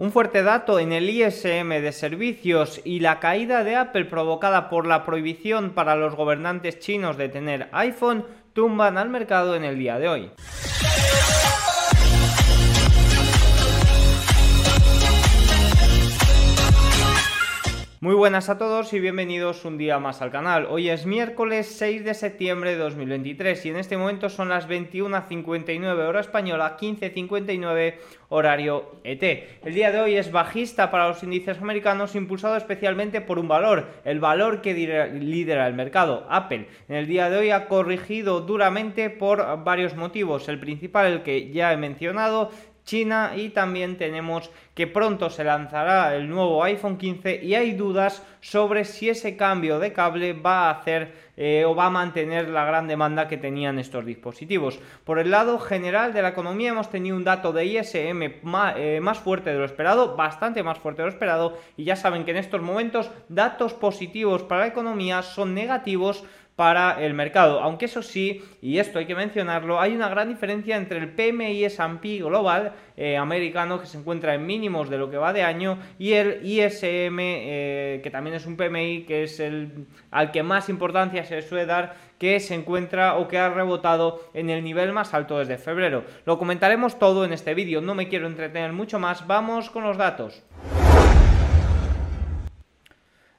Un fuerte dato en el ISM de servicios y la caída de Apple provocada por la prohibición para los gobernantes chinos de tener iPhone tumban al mercado en el día de hoy. Muy buenas a todos y bienvenidos un día más al canal. Hoy es miércoles 6 de septiembre de 2023 y en este momento son las 21.59 hora española, 15.59 horario ET. El día de hoy es bajista para los índices americanos, impulsado especialmente por un valor, el valor que lidera el mercado, Apple. En el día de hoy ha corregido duramente por varios motivos. El principal, el que ya he mencionado, China y también tenemos que pronto se lanzará el nuevo iPhone 15 y hay dudas sobre si ese cambio de cable va a hacer eh, o va a mantener la gran demanda que tenían estos dispositivos. Por el lado general de la economía hemos tenido un dato de ISM eh, más fuerte de lo esperado, bastante más fuerte de lo esperado y ya saben que en estos momentos datos positivos para la economía son negativos para el mercado. Aunque eso sí, y esto hay que mencionarlo, hay una gran diferencia entre el PMI S&P global eh, americano que se encuentra en mínimos de lo que va de año y el ISM eh, que también es un PMI que es el al que más importancia se suele dar que se encuentra o que ha rebotado en el nivel más alto desde febrero. Lo comentaremos todo en este vídeo, no me quiero entretener mucho más, vamos con los datos.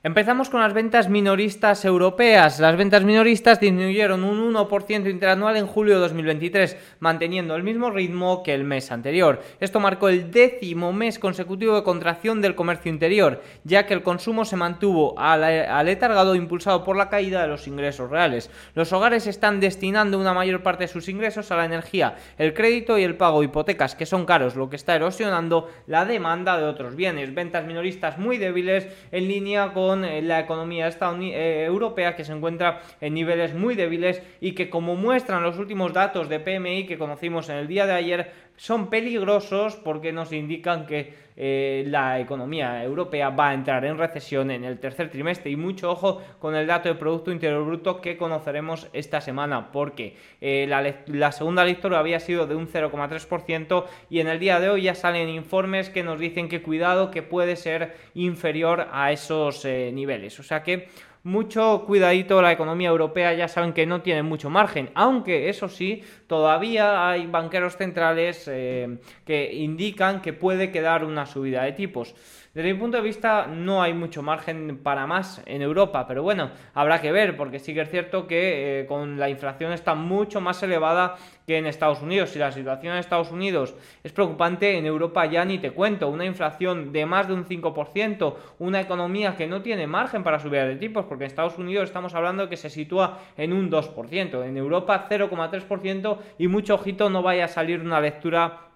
Empezamos con las ventas minoristas europeas. Las ventas minoristas disminuyeron un 1% interanual en julio de 2023, manteniendo el mismo ritmo que el mes anterior. Esto marcó el décimo mes consecutivo de contracción del comercio interior, ya que el consumo se mantuvo aletargado impulsado por la caída de los ingresos reales. Los hogares están destinando una mayor parte de sus ingresos a la energía, el crédito y el pago de hipotecas, que son caros, lo que está erosionando la demanda de otros bienes. Ventas minoristas muy débiles en línea con eh, la economía eh, europea que se encuentra en niveles muy débiles y que como muestran los últimos datos de PMI que conocimos en el día de ayer son peligrosos porque nos indican que eh, la economía europea va a entrar en recesión en el tercer trimestre y mucho ojo con el dato de Producto Interior Bruto que conoceremos esta semana porque la, la, segunda lectura había sido de un 0,3% y en el día de hoy ya salen informes que nos dicen que cuidado que puede ser inferior a esos niveles. O sea que mucho cuidadito, la economía europea ya saben que no tiene mucho margen, aunque eso sí, todavía hay banqueros centrales eh, que indican que puede quedar una subida de tipos. Desde mi punto de vista no hay mucho margen para más en Europa, pero bueno, habrá que ver, porque sí que es cierto que eh, con la inflación está mucho más elevada que en Estados Unidos. Si la situación en Estados Unidos es preocupante, en Europa ya ni te cuento, una inflación de más de un 5%, una economía que no tiene margen para subir de tipos, porque en Estados Unidos estamos hablando que se sitúa en un 2%, en Europa 0,3% y mucho ojito no vaya a salir una lectura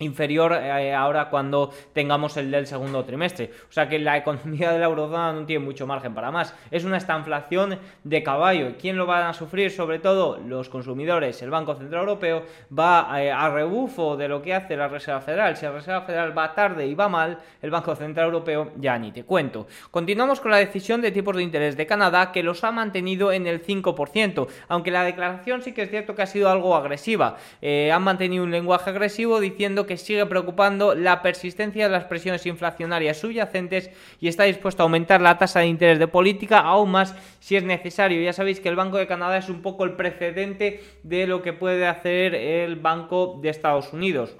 inferior eh, ahora cuando tengamos el del segundo trimestre. O sea que la economía de la eurozona no tiene mucho margen para más. Es una estanflación de caballo. ¿Quién lo va a sufrir? Sobre todo los consumidores. El Banco Central Europeo va eh, a rebufo de lo que hace la Reserva Federal. Si la Reserva Federal va tarde y va mal, el Banco Central Europeo ya ni te cuento. Continuamos con la decisión de tipos de interés de Canadá que los ha mantenido en el 5%, aunque la declaración sí que es cierto que ha sido algo agresiva. Eh, han mantenido un lenguaje agresivo diciendo que que sigue preocupando la persistencia de las presiones inflacionarias subyacentes y está dispuesto a aumentar la tasa de interés de política aún más si es necesario. Ya sabéis que el Banco de Canadá es un poco el precedente de lo que puede hacer el Banco de Estados Unidos.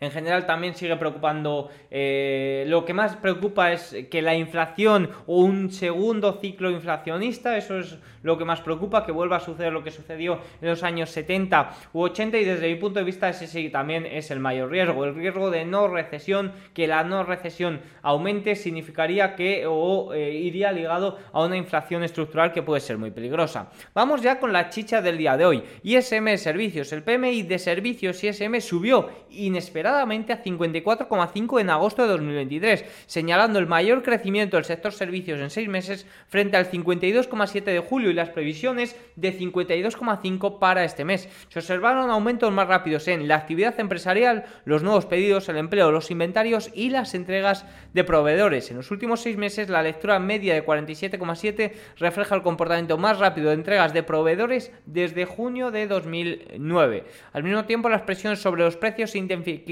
En general también sigue preocupando, eh, lo que más preocupa es que la inflación o un segundo ciclo inflacionista, eso es lo que más preocupa, que vuelva a suceder lo que sucedió en los años 70 u 80 y desde mi punto de vista ese sí también es el mayor riesgo, el riesgo de no recesión, que la no recesión aumente significaría que o eh, iría ligado a una inflación estructural que puede ser muy peligrosa. Vamos ya con la chicha del día de hoy. ISM de servicios, el PMI de servicios ISM subió inesperadamente a 54,5 en agosto de 2023, señalando el mayor crecimiento del sector servicios en seis meses frente al 52,7 de julio y las previsiones de 52,5 para este mes. Se observaron aumentos más rápidos en la actividad empresarial, los nuevos pedidos, el empleo, los inventarios y las entregas de proveedores. En los últimos seis meses, la lectura media de 47,7 refleja el comportamiento más rápido de entregas de proveedores desde junio de 2009. Al mismo tiempo, las presiones sobre los precios se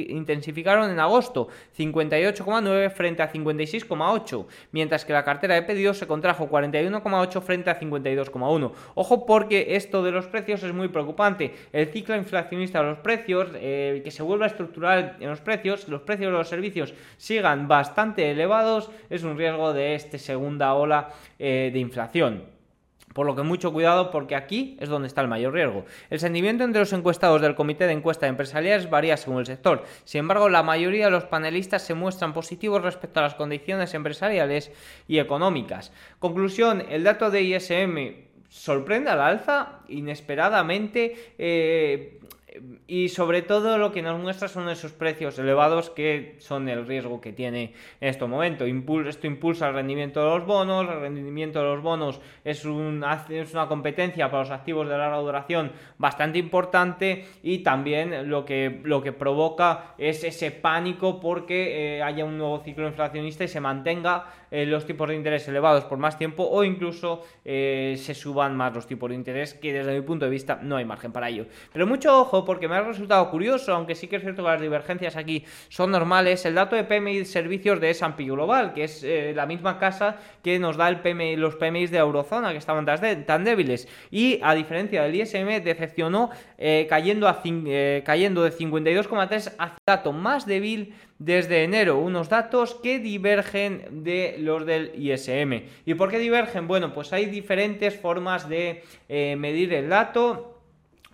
intensificaron en agosto, 58,9 frente a 56,8, mientras que la cartera de pedidos se contrajo 41,8 frente a 52,1. Ojo porque esto de los precios es muy preocupante. El ciclo inflacionista de los precios, eh, que se vuelva estructural en los precios, los precios de los servicios sigan bastante elevados, es un riesgo de esta segunda ola eh, de inflación. Por lo que mucho cuidado porque aquí es donde está el mayor riesgo. El sentimiento entre los encuestados del Comité de Encuesta Empresariales varía según el sector. Sin embargo, la mayoría de los panelistas se muestran positivos respecto a las condiciones empresariales y económicas. Conclusión, el dato de ISM sorprende al alza inesperadamente. Eh, y sobre todo lo que nos muestra son esos precios elevados que son el riesgo que tiene en este momento. esto impulsa el rendimiento de los bonos, el rendimiento de los bonos es, un, es una competencia para los activos de larga duración bastante importante y también lo que, lo que provoca es ese pánico porque eh, haya un nuevo ciclo inflacionista y se mantenga eh, los tipos de interés elevados por más tiempo o incluso eh, se suban más los tipos de interés que desde mi punto de vista no hay margen para ello. Pero mucho ojo porque me ha resultado curioso, aunque sí que es cierto que las divergencias aquí son normales, el dato de PMI de servicios de S&P Global, que es eh, la misma casa que nos da el PMI, los PMI de Eurozona, que estaban tan, débiles. Y a diferencia del ISM, decepcionó cayendo, a, cayendo de 52,3 a dato más débil desde enero, unos datos que divergen de los del ISM. ¿Y por qué divergen? Bueno, pues hay diferentes formas de eh, medir el dato.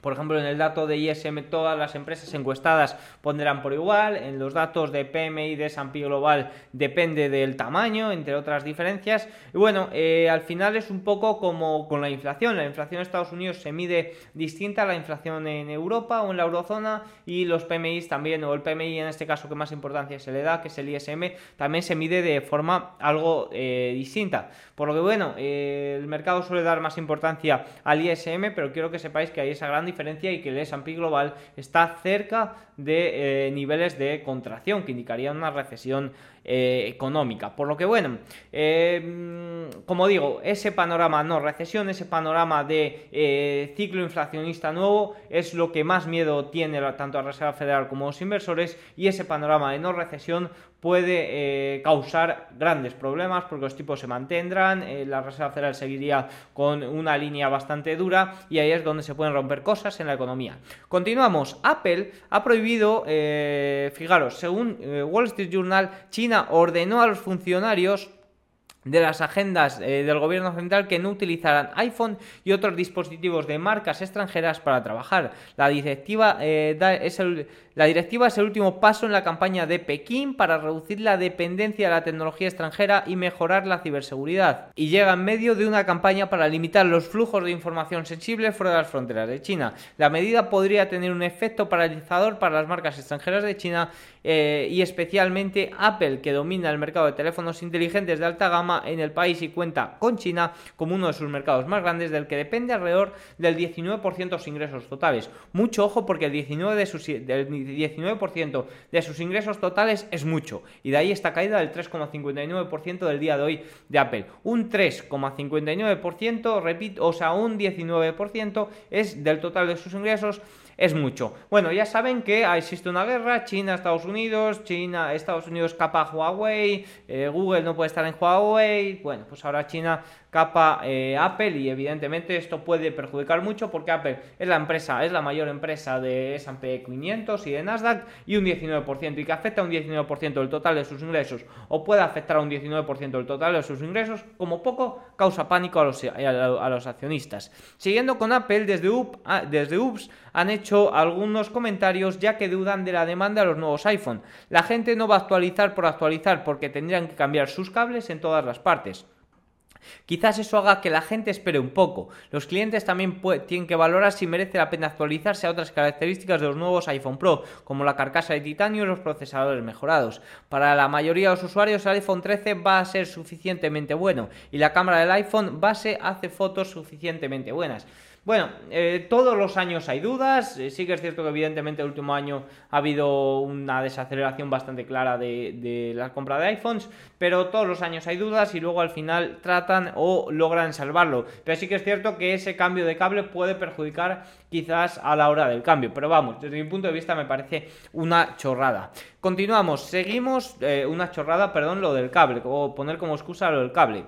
Por ejemplo, en el dato de ISM todas las empresas encuestadas pondrán por igual, en los datos de PMI de S&P Global depende del tamaño, entre otras diferencias. Y bueno, eh, al final es un poco como con la inflación. La inflación en Estados Unidos se mide distinta a la inflación en Europa o en la eurozona y los PMI también, o el PMI en este caso que más importancia se le da, que es el ISM, también se mide de forma algo eh, distinta. Por lo que bueno, eh, el mercado suele dar más importancia al ISM, pero quiero que sepáis que hay esa gran diferencia y que el S&P Global está cerca de eh, niveles de contracción que indicarían una recesión eh, económica. Por lo que, bueno, eh, como digo, ese panorama no recesión, ese panorama de ciclo inflacionista nuevo es lo que más miedo tiene tanto la Reserva Federal como los inversores y ese panorama de no recesión puede causar grandes problemas porque los tipos se mantendrán, la Reserva Federal seguiría con una línea bastante dura y ahí es donde se pueden romper cosas en la economía. Continuamos, Apple ha prohibido eh, fijaros, según eh, Wall Street Journal, China ordenó a los funcionarios de las agendas eh, del gobierno central que no utilizaran iPhone y otros dispositivos de marcas extranjeras para trabajar. La directiva es el la directiva es el último paso en la campaña de Pekín para reducir la dependencia de la tecnología extranjera y mejorar la ciberseguridad. Y llega en medio de una campaña para limitar los flujos de información sensible fuera de las fronteras de China. La medida podría tener un efecto paralizador para las marcas extranjeras de China eh, y especialmente Apple, que domina el mercado de teléfonos inteligentes de alta gama en el país y cuenta con China como uno de sus mercados más grandes, del que depende alrededor del 19% de sus ingresos totales. Mucho ojo porque el 19% de sus, 19% de sus ingresos totales es mucho. Y de ahí esta caída del 3,59% del día de hoy de Apple. Un 3,59%, repito, o sea, un 19% es del total de sus ingresos es mucho. Bueno, ya saben que existe una guerra, China, Estados Unidos, China, Estados Unidos capa Huawei, eh, Google no puede estar en Huawei, bueno, pues ahora China capa eh, Apple y evidentemente esto puede perjudicar mucho porque Apple es la empresa, es la mayor empresa de S&P 500 y de Nasdaq y un 19% y que afecta a un 19% del total de sus ingresos o puede afectar a un 19% del total de sus ingresos, como poco causa pánico a los, a los accionistas. Siguiendo con Apple, desde, ah, desde UPS han hecho algunos comentarios ya que dudan de la demanda de los nuevos iPhone. La gente no va a actualizar por actualizar porque tendrían que cambiar sus cables en todas las partes. Quizás eso haga que la gente espere un poco. Los clientes también tienen que valorar si merece la pena actualizarse a otras características de los nuevos iPhone Pro, como la carcasa de titanio y los procesadores mejorados. Para la mayoría de los usuarios el iPhone 13 va a ser suficientemente bueno y la cámara del iPhone base hace fotos suficientemente buenas. Bueno, eh, todos los años hay dudas. Eh, sí que es cierto que evidentemente el último año ha habido una desaceleración bastante clara de, la compra de iPhones, pero todos los años hay dudas y luego al final tratan o logran salvarlo. Pero sí que es cierto que ese cambio de cable puede perjudicar quizás a la hora del cambio. Pero vamos, desde mi punto de vista me parece una chorrada. Continuamos, seguimos, eh, una chorrada, perdón, lo del cable, o poner como excusa lo del cable.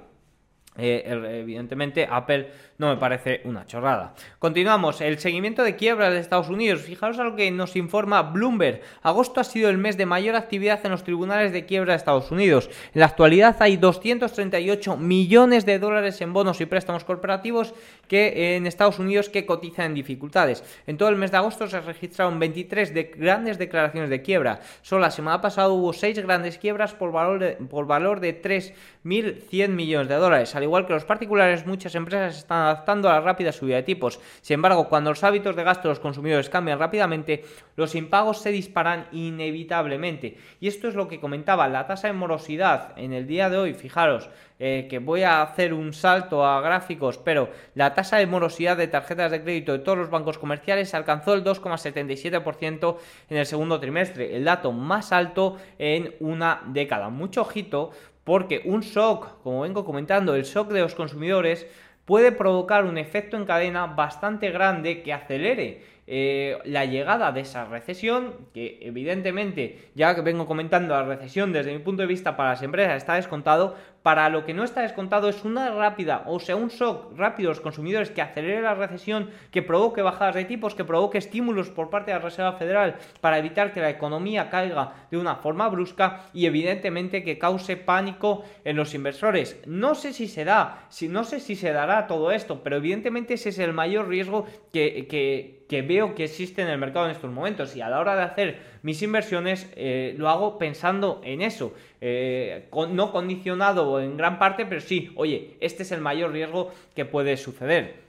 evidentemente Apple no me parece una chorrada. Continuamos, el seguimiento de quiebras de Estados Unidos. Fijaros a lo que nos informa Bloomberg. Agosto ha sido el mes de mayor actividad en los tribunales de quiebra de Estados Unidos. En la actualidad hay 238 millones de dólares en bonos y préstamos corporativos que en Estados Unidos que cotizan en dificultades. En todo el mes de agosto se registraron 23 de grandes declaraciones de quiebra. Solo la semana pasada hubo 6 grandes quiebras por valor de, por valor de 3.100 millones de dólares. Al igual que los particulares, muchas empresas están adaptando a la rápida subida de tipos. Sin embargo, cuando los hábitos de gasto de los consumidores cambian rápidamente, los impagos se disparan inevitablemente. Y esto es lo que comentaba, la tasa de morosidad en el día de hoy, fijaros, eh, que voy a hacer un salto a gráficos, pero la tasa de morosidad de tarjetas de crédito de todos los bancos comerciales alcanzó el 2,77% en el segundo trimestre, el dato más alto en una década. Mucho ojito porque un shock, como vengo comentando, el shock de los consumidores puede provocar un efecto en cadena bastante grande que acelere eh, la llegada de esa recesión, que evidentemente, ya que vengo comentando la recesión desde mi punto de vista para las empresas está descontado, para lo que no está descontado es una rápida, o sea, un shock rápido a los consumidores que acelere la recesión, que provoque bajadas de tipos, que provoque estímulos por parte de la Reserva Federal para evitar que la economía caiga de una forma brusca y evidentemente que cause pánico en los inversores. No sé si se da, si, no sé si se dará todo esto, pero evidentemente ese es el mayor riesgo que, que, que veo que existe en el mercado en estos momentos y a la hora de hacer mis inversiones eh, lo hago pensando en eso, eh, no condicionado en gran parte, pero sí, oye, este es el mayor riesgo que puede suceder.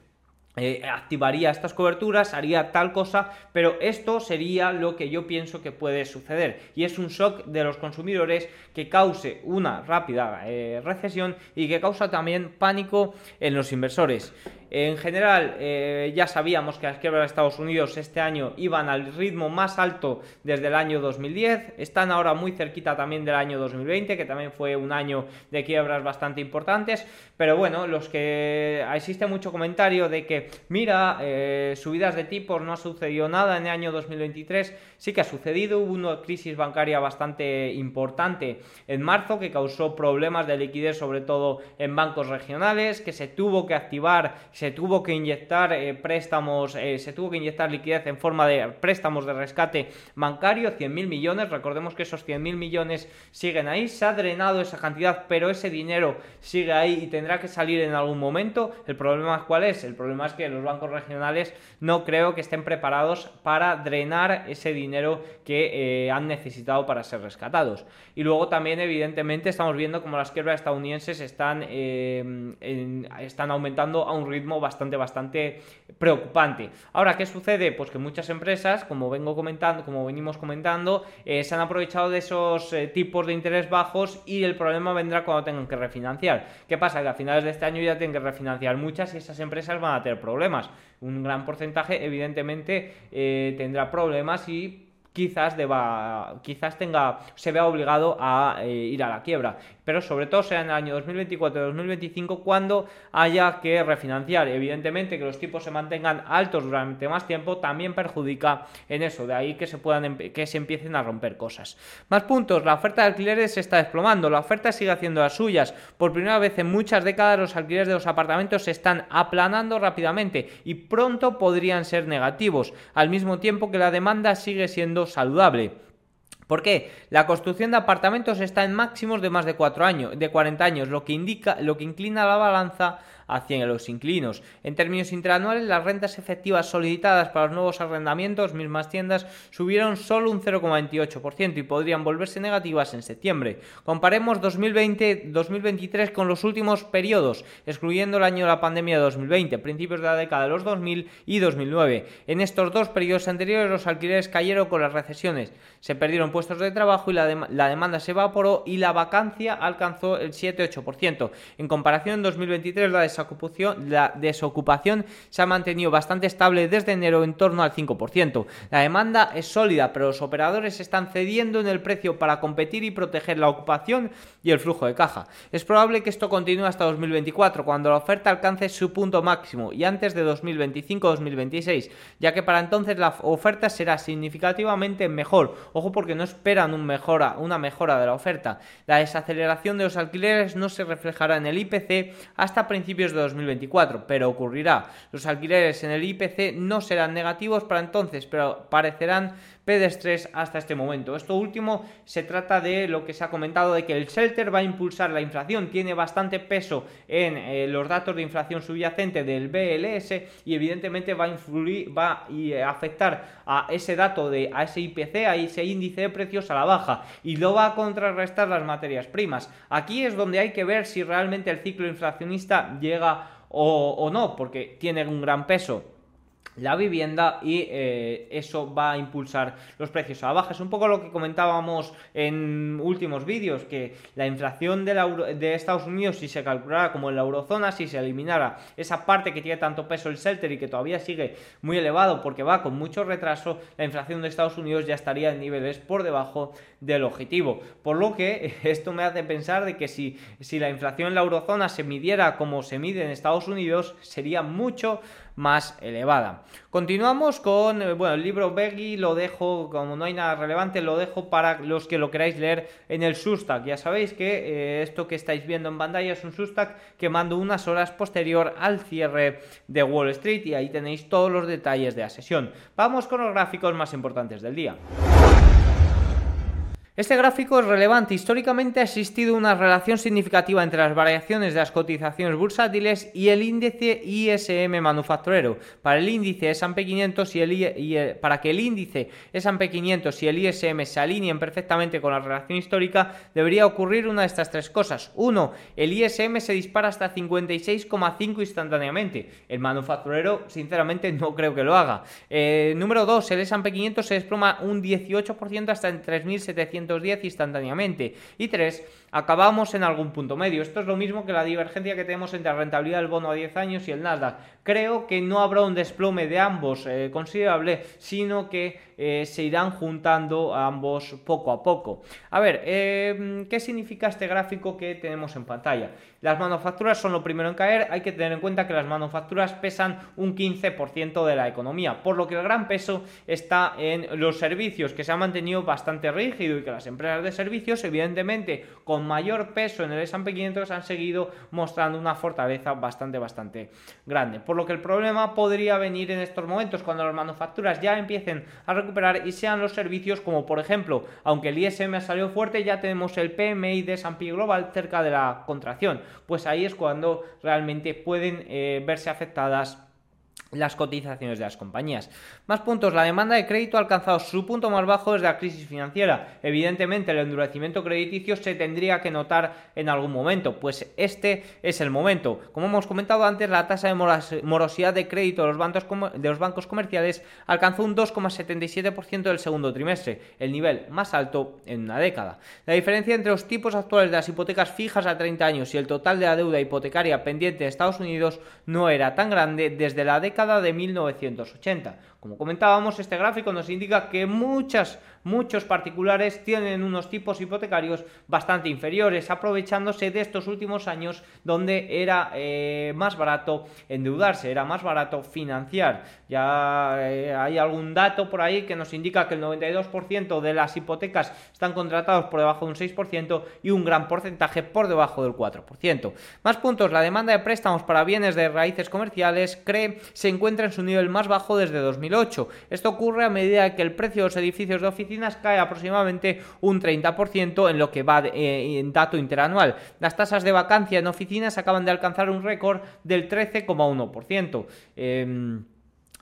Eh, activaría estas coberturas, haría tal cosa, pero esto sería lo que yo pienso que puede suceder. Y es un shock de los consumidores que cause una rápida recesión y que causa también pánico en los inversores. En general, eh, ya sabíamos que las quiebras de Estados Unidos este año iban al ritmo más alto desde el año 2010. Están ahora muy cerquita también del año 2020, que también fue un año de quiebras bastante importantes. Pero bueno, los que existe mucho comentario de que, mira, eh, subidas de tipos, no ha sucedido nada en el año 2023. Sí que ha sucedido, hubo una crisis bancaria bastante importante en marzo que causó problemas de liquidez, sobre todo en bancos regionales, que se tuvo que activar se tuvo que inyectar eh, préstamos, eh, se tuvo que inyectar liquidez en forma de préstamos de rescate bancario, 100.000 millones, recordemos que esos 100.000 millones siguen ahí, se ha drenado esa cantidad, pero ese dinero sigue ahí y tendrá que salir en algún momento. El problema cuál es? El problema es que los bancos regionales no creo que estén preparados para drenar ese dinero que eh, han necesitado para ser rescatados. Y luego también, evidentemente, estamos viendo como las quiebras estadounidenses están, están aumentando a un ritmo bastante, bastante preocupante. Ahora, ¿qué sucede? Pues que muchas empresas, como vengo comentando, como venimos comentando, eh, se han aprovechado de esos eh, tipos de interés bajos y el problema vendrá cuando tengan que refinanciar. ¿Qué pasa? Que a finales de este año ya tienen que refinanciar muchas y esas empresas van a tener problemas. Un gran porcentaje, evidentemente, eh, tendrá problemas y quizás deba, quizás tenga, se vea obligado a ir a la quiebra pero sobre todo sea en el año 2024 y 2025 cuando haya que refinanciar. Evidentemente que los tipos se mantengan altos durante más tiempo también perjudica en eso, de ahí que se puedan que se empiecen a romper cosas. Más puntos, la oferta de alquileres se está desplomando, la oferta sigue haciendo las suyas. Por primera vez en muchas décadas los alquileres de los apartamentos se están aplanando rápidamente y pronto podrían ser negativos, al mismo tiempo que la demanda sigue siendo saludable. ¿Por qué? La construcción de apartamentos está en máximos de más de 4 años, de 40 años, lo que indica, lo que inclina la balanza hacia los inclinos. En términos interanuales, las rentas efectivas solicitadas para los nuevos arrendamientos, mismas tiendas, subieron solo un 0,28% y podrían volverse negativas en septiembre. Comparemos 2020-2023 con los últimos periodos, excluyendo el año de la pandemia de 2020, principios de la década de los 2000 y 2009. En estos dos periodos anteriores los alquileres cayeron con las recesiones, se perdieron puestos de trabajo y la, la demanda se evaporó y la vacancia alcanzó el 7-8%. En comparación, en 2023 la la desocupación se ha mantenido bastante estable desde enero en torno al 5%. La demanda es sólida, pero los operadores están cediendo en el precio para competir y proteger la ocupación y el flujo de caja. Es probable que esto continúe hasta 2024, cuando la oferta alcance su punto máximo, y antes de 2025-2026, ya que para entonces la oferta será significativamente mejor. Ojo porque no esperan una mejora de la oferta. La desaceleración de los alquileres no se reflejará en el IPC hasta principios de 2024, pero ocurrirá. Los alquileres en el IPC no serán negativos para entonces, pero parecerán pedestres hasta este momento. Esto último se trata de lo que se ha comentado de que el shelter va a impulsar la inflación, tiene bastante peso en eh, los datos de inflación subyacente del BLS y evidentemente va a influir, va a afectar a ese dato de a ese IPC, a ese índice de precios a la baja y lo va a contrarrestar las materias primas. Aquí es donde hay que ver si realmente el ciclo inflacionista llega o no, porque tiene un gran peso la vivienda y eh, eso va a impulsar los precios a la baja. Es un poco lo que comentábamos en últimos vídeos, que la inflación de, de, Estados Unidos, si se calculara como en la eurozona, si se eliminara esa parte que tiene tanto peso el shelter y que todavía sigue muy elevado porque va con mucho retraso, la inflación de Estados Unidos ya estaría en niveles por debajo del objetivo. Por lo que esto me hace pensar de que si, si la inflación en la eurozona se midiera como se mide en Estados Unidos, sería mucho más elevada. Continuamos con, eh, bueno, el libro Beggy lo dejo, como no hay nada relevante, lo dejo para los que lo queráis leer en el Substack. Ya sabéis que eh, esto que estáis viendo en pantalla es un Substack que mando unas horas posterior al cierre de Wall Street y ahí tenéis todos los detalles de la sesión. Vamos con los gráficos más importantes del día. Este gráfico es relevante. Históricamente ha existido una relación significativa entre las variaciones de las cotizaciones bursátiles y el índice ISM manufacturero. Para el índice S&P 500 y el, para que el índice S&P 500 y el ISM se alineen perfectamente con la relación histórica, debería ocurrir una de estas tres cosas. Uno, el ISM se dispara hasta 56,5 instantáneamente. El manufacturero, sinceramente, no creo que lo haga. Eh, número dos, el S&P 500 se desploma un 18% hasta en 3.700 210 instantáneamente. Y 3 acabamos en algún punto medio. Esto es lo mismo que la divergencia que tenemos entre la rentabilidad del bono a 10 años y el Nasdaq. Creo que no habrá un desplome de ambos eh, considerable, sino que eh, se irán juntando ambos poco a poco. A ver, eh, ¿qué significa este gráfico que tenemos en pantalla? Las manufacturas son lo primero en caer, hay que tener en cuenta que las manufacturas pesan un 15% de la economía, por lo que el gran peso está en los servicios, que se ha mantenido bastante rígido y que las empresas de servicios, evidentemente, con mayor peso en el S&P 500 han seguido mostrando una fortaleza bastante, bastante grande. Por lo que el problema podría venir en estos momentos cuando las manufacturas ya empiecen a recuperar y sean los servicios como por ejemplo, aunque el ISM ha salido fuerte, ya tenemos el PMI de S&P Global cerca de la contracción. Pues ahí es cuando realmente pueden eh, verse afectadas las cotizaciones de las compañías. Más puntos, la demanda de crédito ha alcanzado su punto más bajo desde la crisis financiera. Evidentemente el endurecimiento crediticio se tendría que notar en algún momento, pues este es el momento. Como hemos comentado antes, la tasa de morosidad de crédito de los bancos, comerciales alcanzó un 2,77% del segundo trimestre, el nivel más alto en una década. La diferencia entre los tipos actuales de las hipotecas fijas a 30 años y el total de la deuda hipotecaria pendiente de Estados Unidos no era tan grande desde la década de 1980. Como comentábamos, este gráfico nos indica que muchas, muchos particulares tienen unos tipos hipotecarios bastante inferiores, aprovechándose de estos últimos años donde era eh, más barato endeudarse, era más barato financiar. Ya eh, hay algún dato por ahí que nos indica que el 92% de las hipotecas están contratados por debajo de un 6% y un gran porcentaje por debajo del 4%. Más puntos, la demanda de préstamos para bienes de raíces comerciales cree se encuentra en su nivel más bajo desde 2000 esto ocurre a medida que el precio de los edificios de cae aproximadamente un 30% en lo que va eh, en dato interanual. Las tasas de vacancia en oficinas acaban de alcanzar un récord del 13,1%.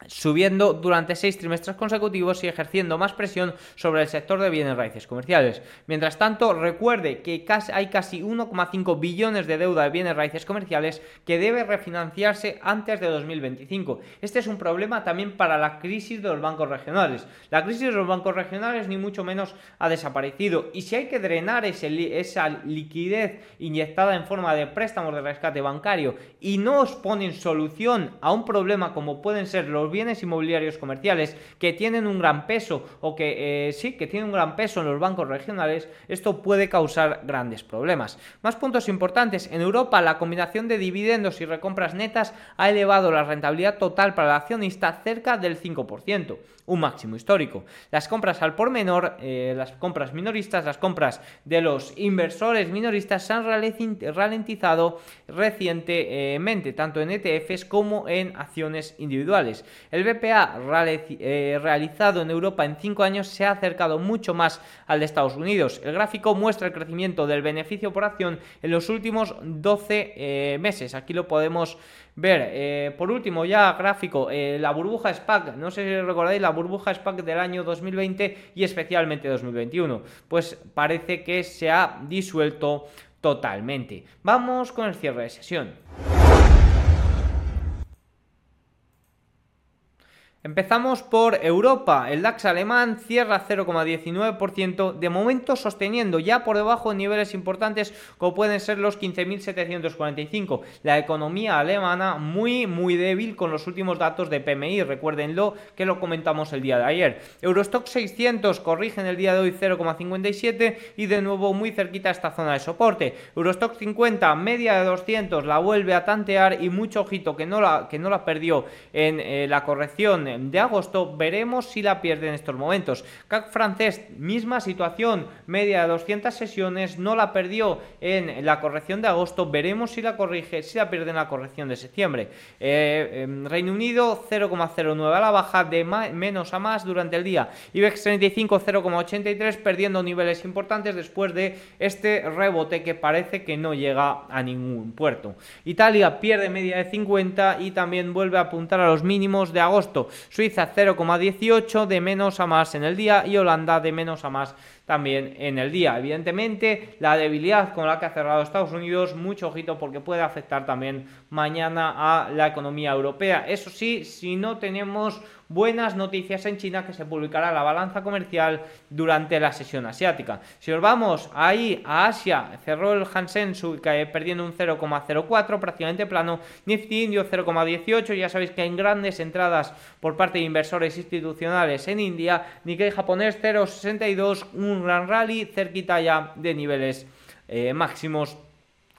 Subiendo durante seis trimestres consecutivos y ejerciendo más presión sobre el sector de bienes raíces comerciales. Mientras tanto, recuerde que hay casi 1,5 billones de deuda de bienes raíces comerciales que debe refinanciarse antes de 2025. Este es un problema también para la crisis de los bancos regionales. La crisis de los bancos regionales ni mucho menos ha desaparecido y si hay que drenar esa liquidez inyectada en forma de préstamos de rescate bancario y no os ponen solución a un problema como pueden ser los bienes inmobiliarios comerciales que tienen un gran peso o que eh, sí, que tienen un gran peso en los bancos regionales, esto puede causar grandes problemas. Más puntos importantes. En Europa, la combinación de dividendos y recompras netas ha elevado la rentabilidad total para el accionista cerca del 5% un máximo histórico. Las compras al por menor, eh, las compras minoristas, las compras de los inversores minoristas se han ralentizado recientemente, tanto en ETFs como en acciones individuales. El BPA eh, realizado en Europa en 5 años se ha acercado mucho más al de Estados Unidos. El gráfico muestra el crecimiento del beneficio por acción en los últimos 12 eh, meses. Aquí lo podemos ver. Eh, por último, ya gráfico, la burbuja SPAC. No sé si recordáis la burbuja SPAC del año 2020 y especialmente 2021. Pues parece que se ha disuelto totalmente. Vamos con el cierre de sesión. Empezamos por Europa. El DAX alemán cierra 0,19%, de momento sosteniendo ya por debajo de niveles importantes como pueden ser los 15.745. La economía alemana muy muy débil con los últimos datos de PMI, recuérdenlo que lo comentamos el día de ayer. Eurostock 600 corrige en el día de hoy 0,57 y de nuevo muy cerquita esta zona de soporte. Eurostock 50 media de 200 la vuelve a tantear y mucho ojito que no la, que no la perdió en eh, la corrección de agosto, veremos si la pierde en estos momentos. CAC francés, misma situación, media de 200 sesiones, no la perdió en la corrección de agosto, veremos si la corrige, si la pierde en la corrección de septiembre. Eh, em, Reino Unido 0,09 a la baja, de menos a más durante el día. IBEX 35 0,83 perdiendo niveles importantes después de este rebote que parece que no llega a ningún puerto. Italia pierde media de 50 y también vuelve a apuntar a los mínimos de agosto. Suiza 0,18 de menos a más en el día y Holanda de menos a más también en el día. Evidentemente, la debilidad con la que ha cerrado Estados Unidos, mucho ojito porque puede afectar también mañana a la economía europea. Eso sí, si no tenemos buenas noticias en China que se publicará la balanza comercial durante la sesión asiática. Si os vamos ahí a Asia, cerró el Hansen perdiendo un 0,04, prácticamente plano, Nifty Indio 0,18, ya sabéis que hay grandes entradas por parte de inversores institucionales en India, Nikkei japonés 0,62, un gran rally cerquita ya de niveles eh, máximos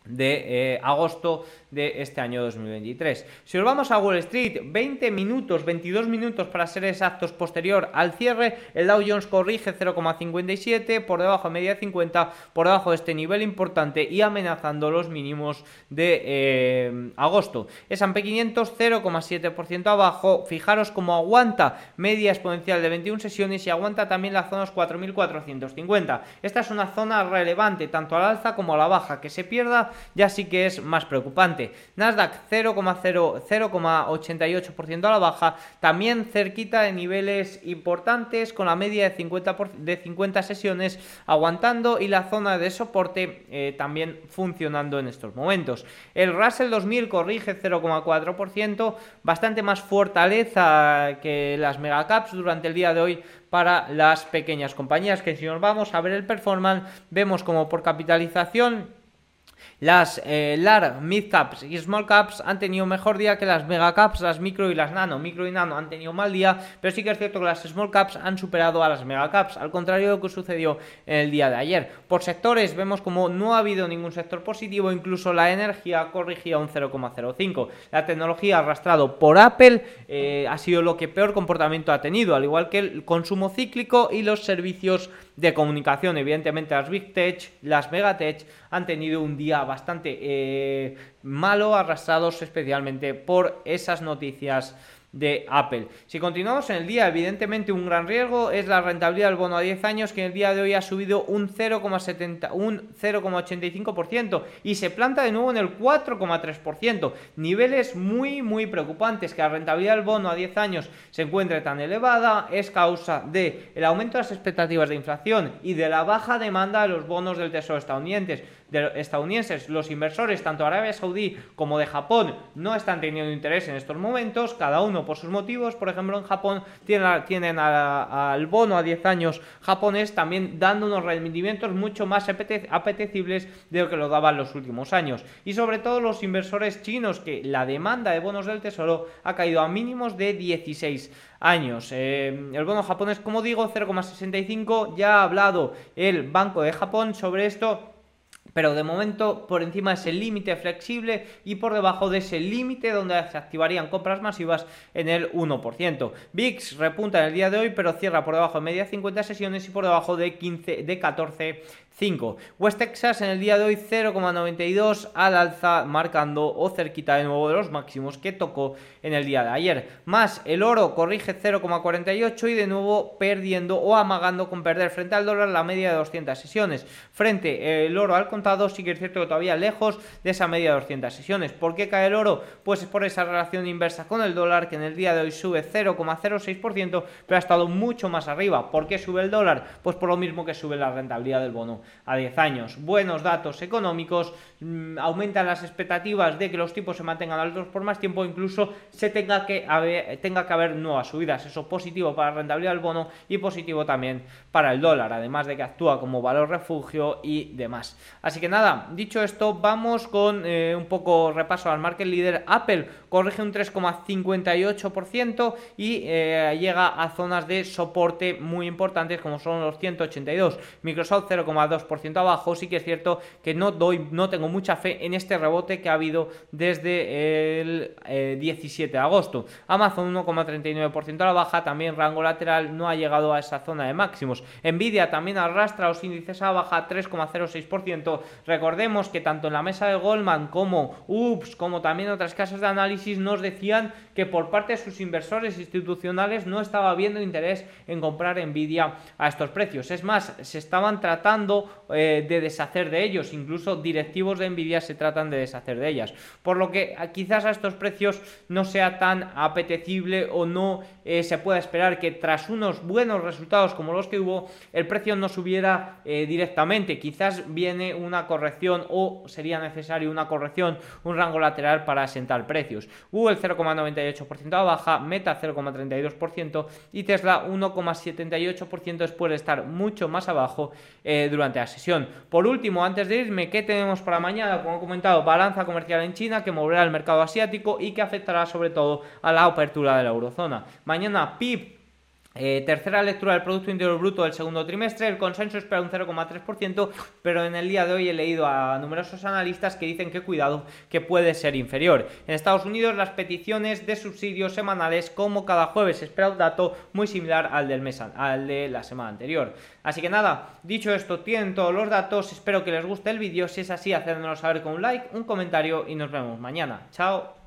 de eh, agosto de este año 2023. Si nos vamos a Wall Street, 20 minutos, 22 minutos para ser exactos posterior al cierre, el Dow Jones corrige 0,57 por debajo de media de 50, por debajo de este nivel importante y amenazando los mínimos de eh, agosto. S&P 500 0,7% abajo, fijaros cómo aguanta media exponencial de 21 sesiones y aguanta también las zonas 4.450. Esta es una zona relevante tanto al alza como a la baja, que se pierda ya sí que es más preocupante. Nasdaq 0,88% a la baja, también cerquita de niveles importantes con la media de 50, de 50 sesiones aguantando y la zona de soporte eh, también funcionando en estos momentos. El Russell 2000 corrige 0,4%, bastante más fortaleza que las megacaps durante el día de hoy para las pequeñas compañías que si nos vamos a ver el performance vemos como por capitalización las eh, LAR, mid caps y small caps han tenido mejor día que las mega caps, las micro y las nano. Micro y nano han tenido mal día, pero sí que es cierto que las small caps han superado a las mega caps, al contrario de lo que sucedió en el día de ayer. Por sectores vemos como no ha habido ningún sector positivo, incluso la energía corrigía un 0,05. La tecnología arrastrado por Apple eh, ha sido lo que peor comportamiento ha tenido, al igual que el consumo cíclico y los servicios de comunicación. Evidentemente las Big Tech, las Megatech han tenido un día bastante eh, malo, arrastrados especialmente por esas noticias de Apple. Si continuamos en el día, evidentemente un gran riesgo es la rentabilidad del bono a 10 años que en el día de hoy ha subido un 0,70 un 0,85% y se planta de nuevo en el 4,3%, niveles muy muy preocupantes que la rentabilidad del bono a 10 años se encuentre tan elevada es causa de el aumento de las expectativas de inflación y de la baja demanda de los bonos del Tesoro estadounidenses de estadounidenses, los inversores tanto de Arabia Saudí como de Japón no están teniendo interés en estos momentos, cada uno por sus motivos. Por ejemplo, en Japón tienen, tienen al bono a 10 años japonés también dando unos rendimientos mucho más apetecibles de lo que lo daban los últimos años. Y sobre todo los inversores chinos, que la demanda de bonos del tesoro ha caído a mínimos de 16 años. Eh, el bono japonés, como digo, 0,65. Ya ha hablado el Banco de Japón sobre esto pero de momento por encima de ese límite flexible y por debajo de ese límite donde se activarían compras masivas en el 1%. VIX repunta en el día de hoy, pero cierra por debajo de media 50 sesiones y por debajo de 15 de 14 5. West Texas en el día de hoy 0,92 al alza, marcando o cerquita de nuevo de los máximos que tocó en el día de ayer. Más el oro corrige 0,48 y de nuevo perdiendo o amagando con perder frente al dólar la media de 200 sesiones. Frente el oro al contado sí que es cierto que todavía lejos de esa media de 200 sesiones. ¿Por qué cae el oro? Pues es por esa relación inversa con el dólar que en el día de hoy sube 0,06% pero ha estado mucho más arriba. ¿Por qué sube el dólar? Pues por lo mismo que sube la rentabilidad del bono a 10 años. Buenos datos económicos, mm, aumentan las expectativas de que los tipos se mantengan altos por más tiempo, incluso se tenga que haber, que haber nuevas subidas. Eso positivo para la rentabilidad del bono y positivo también para el dólar, además de que actúa como valor refugio y demás. Así que nada, dicho esto, vamos con eh, un poco repaso al market leader. Apple corrige un 3,58% y eh, llega a zonas de soporte muy importantes como son los 182. Microsoft 0,2 ciento abajo, sí que es cierto que no doy, no tengo mucha fe en este rebote que ha habido desde el 17 eh, de agosto. Amazon 1,39% a la baja, también rango lateral no ha llegado a esa zona de máximos. Nvidia también arrastra los índices a baja 3,06%. Recordemos que tanto en la mesa de Goldman como UPS, como también otras casas de análisis nos decían que por parte de sus inversores institucionales no estaba habiendo interés en comprar Nvidia a estos precios. Es más, se estaban tratando eh, de deshacer de ellos, incluso directivos de Nvidia se tratan de deshacer de ellas, por lo que quizás a estos precios no sea tan apetecible o no eh, se pueda esperar que tras unos buenos resultados como los que hubo, el precio no subiera eh, directamente, quizás viene una corrección o sería necesario una corrección, un rango lateral para asentar precios. Google 0,98% a baja, Meta 0,32% y Tesla 1,78% después de estar mucho más abajo durante la sesión. Por último, antes de irme, ¿qué tenemos para mañana? Como he comentado, balanza comercial en China que moverá el mercado asiático y que afectará sobre todo a la apertura de la eurozona. Mañana PIB eh, tercera lectura del Producto Interior Bruto del segundo trimestre, el consenso espera un 0,3%, pero en el día de hoy he leído a numerosos analistas que dicen que cuidado, que puede ser inferior. En Estados Unidos las peticiones de subsidios semanales, como cada jueves, espera un dato muy similar al del mes, al de la semana anterior. Así que nada, dicho esto, tienen todos los datos, espero que les guste el vídeo, si es así, hacedmelo saber con un like, un comentario y nos vemos mañana. Chao.